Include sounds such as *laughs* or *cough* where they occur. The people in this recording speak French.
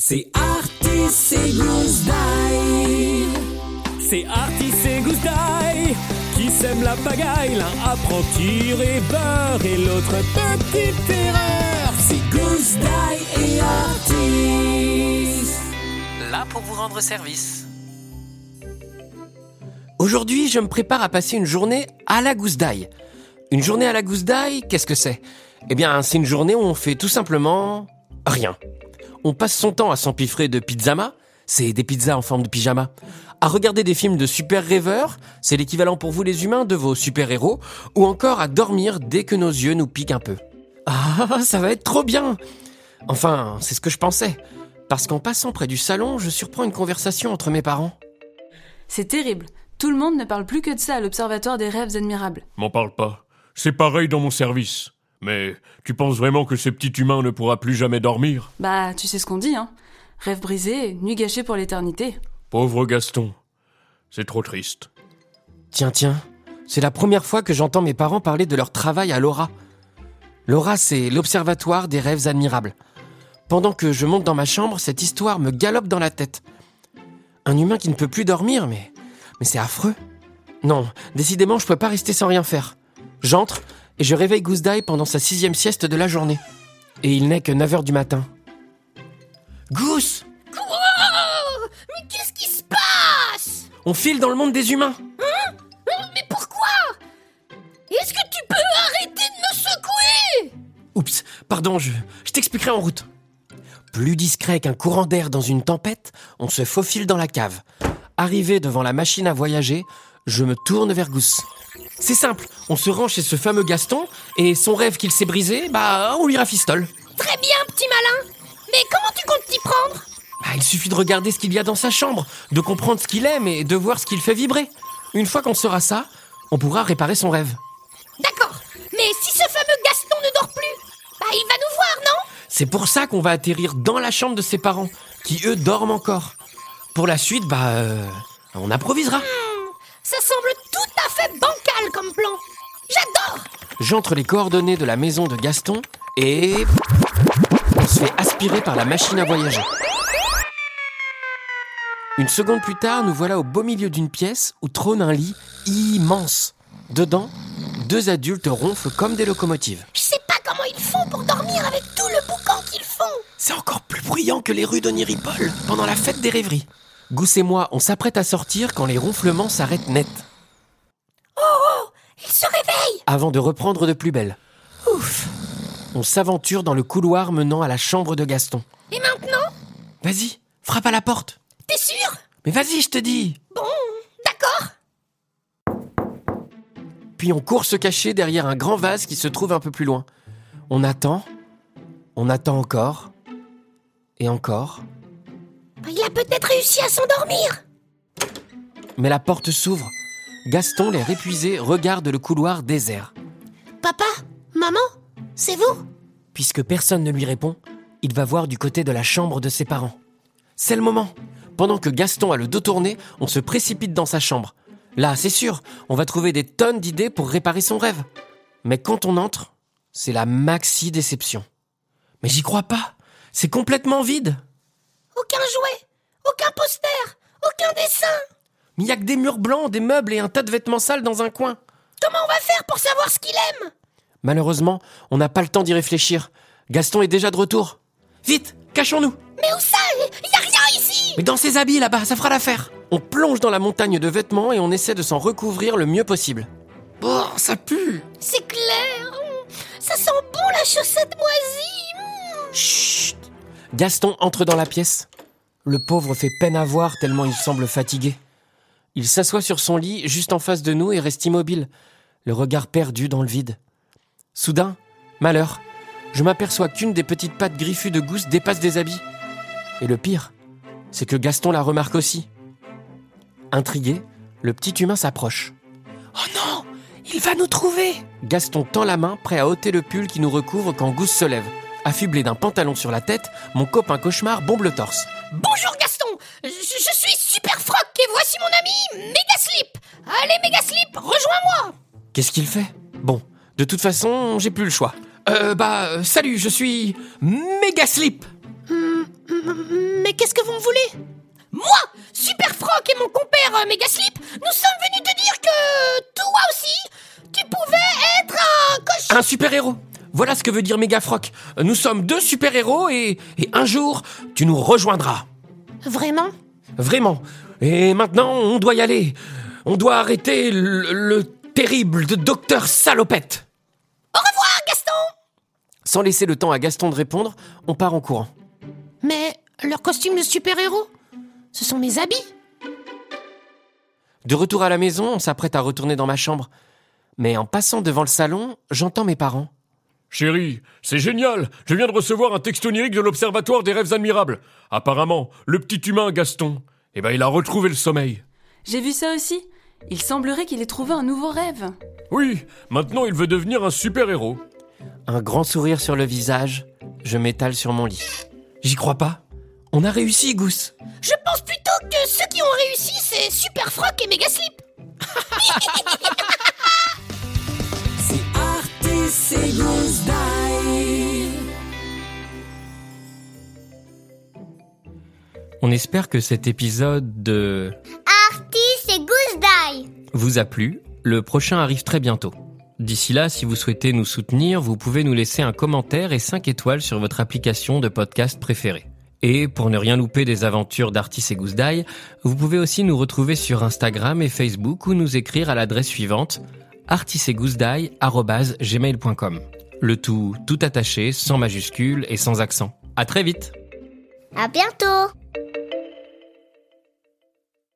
C'est Artis et Goose Die. C'est Artis et Goose Die qui sèment la pagaille. L'un apprenti rêveur et l'autre petite erreur. C'est Goose Die et Artis. Là pour vous rendre service. Aujourd'hui, je me prépare à passer une journée à la gousse d'ail. Une journée à la gousse d'ail, qu'est-ce que c'est? Eh bien, c'est une journée où on fait tout simplement rien. On passe son temps à s'empiffrer de pizzama, c'est des pizzas en forme de pyjama, à regarder des films de super rêveurs, c'est l'équivalent pour vous les humains de vos super-héros, ou encore à dormir dès que nos yeux nous piquent un peu. Ah, ça va être trop bien Enfin, c'est ce que je pensais. Parce qu'en passant près du salon, je surprends une conversation entre mes parents. C'est terrible. Tout le monde ne parle plus que de ça à l'Observatoire des rêves admirables. M'en parle pas. C'est pareil dans mon service. Mais tu penses vraiment que ce petit humain ne pourra plus jamais dormir? Bah, tu sais ce qu'on dit, hein. Rêve brisé, nuit gâchée pour l'éternité. Pauvre Gaston. C'est trop triste. Tiens, tiens, c'est la première fois que j'entends mes parents parler de leur travail à l'Aura. L'Aura, c'est l'Observatoire des rêves admirables. Pendant que je monte dans ma chambre, cette histoire me galope dans la tête. Un humain qui ne peut plus dormir, mais mais c'est affreux. Non, décidément, je peux pas rester sans rien faire. J'entre et je réveille Goose Die pendant sa sixième sieste de la journée. Et il n'est que 9 heures du matin. Goose Mais qu'est-ce qui se passe? On file dans le monde des humains Mais pourquoi? Est-ce que tu peux arrêter de me secouer? Oups, pardon, je, je t'expliquerai en route. Plus discret qu'un courant d'air dans une tempête, on se faufile dans la cave. Arrivé devant la machine à voyager, je me tourne vers Goose. C'est simple, on se rend chez ce fameux Gaston, et son rêve qu'il s'est brisé, bah on lui rafistole. Très bien, petit malin Mais comment tu comptes t'y prendre? Bah, il suffit de regarder ce qu'il y a dans sa chambre, de comprendre ce qu'il aime et de voir ce qu'il fait vibrer. Une fois qu'on saura ça, on pourra réparer son rêve. D'accord, mais si ce fameux Gaston ne dort plus, bah il va nous voir, non? C'est pour ça qu'on va atterrir dans la chambre de ses parents, qui eux dorment encore. Pour la suite, bah, euh, on improvisera. Ça semble tout à fait bancal comme plan J'adore J'entre les coordonnées de la maison de Gaston et on se fait aspirer par la machine à voyager. Une seconde plus tard, nous voilà au beau milieu d'une pièce où trône un lit immense. Dedans, deux adultes ronflent comme des locomotives. Je sais pas comment ils font pour dormir avec tout le boucan qu'ils font C'est encore plus bruyant que les rues d'Oniripol pendant la fête des rêveries. Gousse et moi, on s'apprête à sortir quand les ronflements s'arrêtent net, Oh, Ils se réveillent avant de reprendre de plus belle. Ouf. On s'aventure dans le couloir menant à la chambre de Gaston. Et maintenant? Vas-y, frappe à la porte. T'es sûr? Mais vas-y, je te dis. Bon, d'accord. Puis on court se cacher derrière un grand vase qui se trouve un peu plus loin. On attend, on attend encore, et encore, Il a peut-être réussi à s'endormir mais la porte s'ouvre. Gaston, l'air épuisé, regarde le couloir désert. Papa Maman C'est vous? Puisque personne ne lui répond, il va voir du côté de la chambre de ses parents. C'est le moment. Pendant que Gaston a le dos tourné, on se précipite dans sa chambre. Là, c'est sûr, on va trouver des tonnes d'idées pour réparer son rêve. Mais quand on entre, c'est la maxi déception. Mais j'y crois pas. C'est complètement vide. Aucun jouet Aucun poster Aucun dessin Mais il y a que des murs blancs, des meubles et un tas de vêtements sales dans un coin. Comment on va faire pour savoir ce qu'il aime? Malheureusement, on n'a pas le temps d'y réfléchir. Gaston est déjà de retour. Vite, cachons-nous. Mais où ça? Il y a rien ici Mais dans ses habits là-bas, ça fera l'affaire. On plonge dans la montagne de vêtements et on essaie de s'en recouvrir le mieux possible. Oh, ça pue C'est clair Ça sent bon la chaussette moisie Hmm. Chut Gaston entre dans la pièce. Le pauvre fait peine à voir tellement il semble fatigué. Il s'assoit sur son lit juste en face de nous et reste immobile, le regard perdu dans le vide. Soudain, malheur, je m'aperçois qu'une des petites pattes griffues de Gousse dépasse des habits. Et le pire, c'est que Gaston la remarque aussi. Intrigué, le petit humain s'approche. Oh non Il va nous trouver Gaston tend la main, prêt à ôter le pull qui nous recouvre quand Gousse se lève. Affublé d'un pantalon sur la tête, mon copain cauchemar bombe le torse. Bonjour Gaston. Je, je suis Super Froc et voici mon ami Megaslip Allez Megaslip, rejoins-moi. Qu'est-ce qu'il fait? Bon, de toute façon, j'ai plus le choix. Euh, bah, euh, salut, je suis Megaslip Hmm, Mais qu'est-ce que vous me voulez? Moi, Super Froc et mon compère euh, Megaslip, nous sommes venus te dire que toi aussi, tu pouvais être un cochon. Un super-héros Voilà ce que veut dire Megafroc. Nous sommes deux super-héros et, et un jour, tu nous rejoindras. Vraiment? Vraiment. Et maintenant, on doit y aller. On doit arrêter le, le terrible docteur Salopette. Au revoir, Gaston Sans laisser le temps à Gaston de répondre, on part en courant. Mais leur costume de super-héros, ce sont mes habits. De retour à la maison, on s'apprête à retourner dans ma chambre. Mais en passant devant le salon, j'entends mes parents. Chérie, c'est génial Je viens de recevoir un texte onirique de l'Observatoire des rêves admirables. Apparemment, le petit humain Gaston, eh ben il a retrouvé le sommeil. J'ai vu ça aussi. Il semblerait qu'il ait trouvé un nouveau rêve. Oui, maintenant il veut devenir un super-héros. Un grand sourire sur le visage, je m'étale sur mon lit. J'y crois pas. On a réussi, Gousse. Je pense plutôt que ceux qui ont réussi, c'est Super Froc et Megaslip. *laughs* On espère que cet épisode de Artis et Goose Die. vous a plu. Le prochain arrive très bientôt. D'ici là, si vous souhaitez nous soutenir, vous pouvez nous laisser un commentaire et 5 étoiles sur votre application de podcast préférée. Et pour ne rien louper des aventures d'Artis et Goose Die, vous pouvez aussi nous retrouver sur Instagram et Facebook ou nous écrire à l'adresse suivante artisetgoussedie@gmail.com. Le tout tout attaché, sans majuscule et sans accent. À très vite. À bientôt.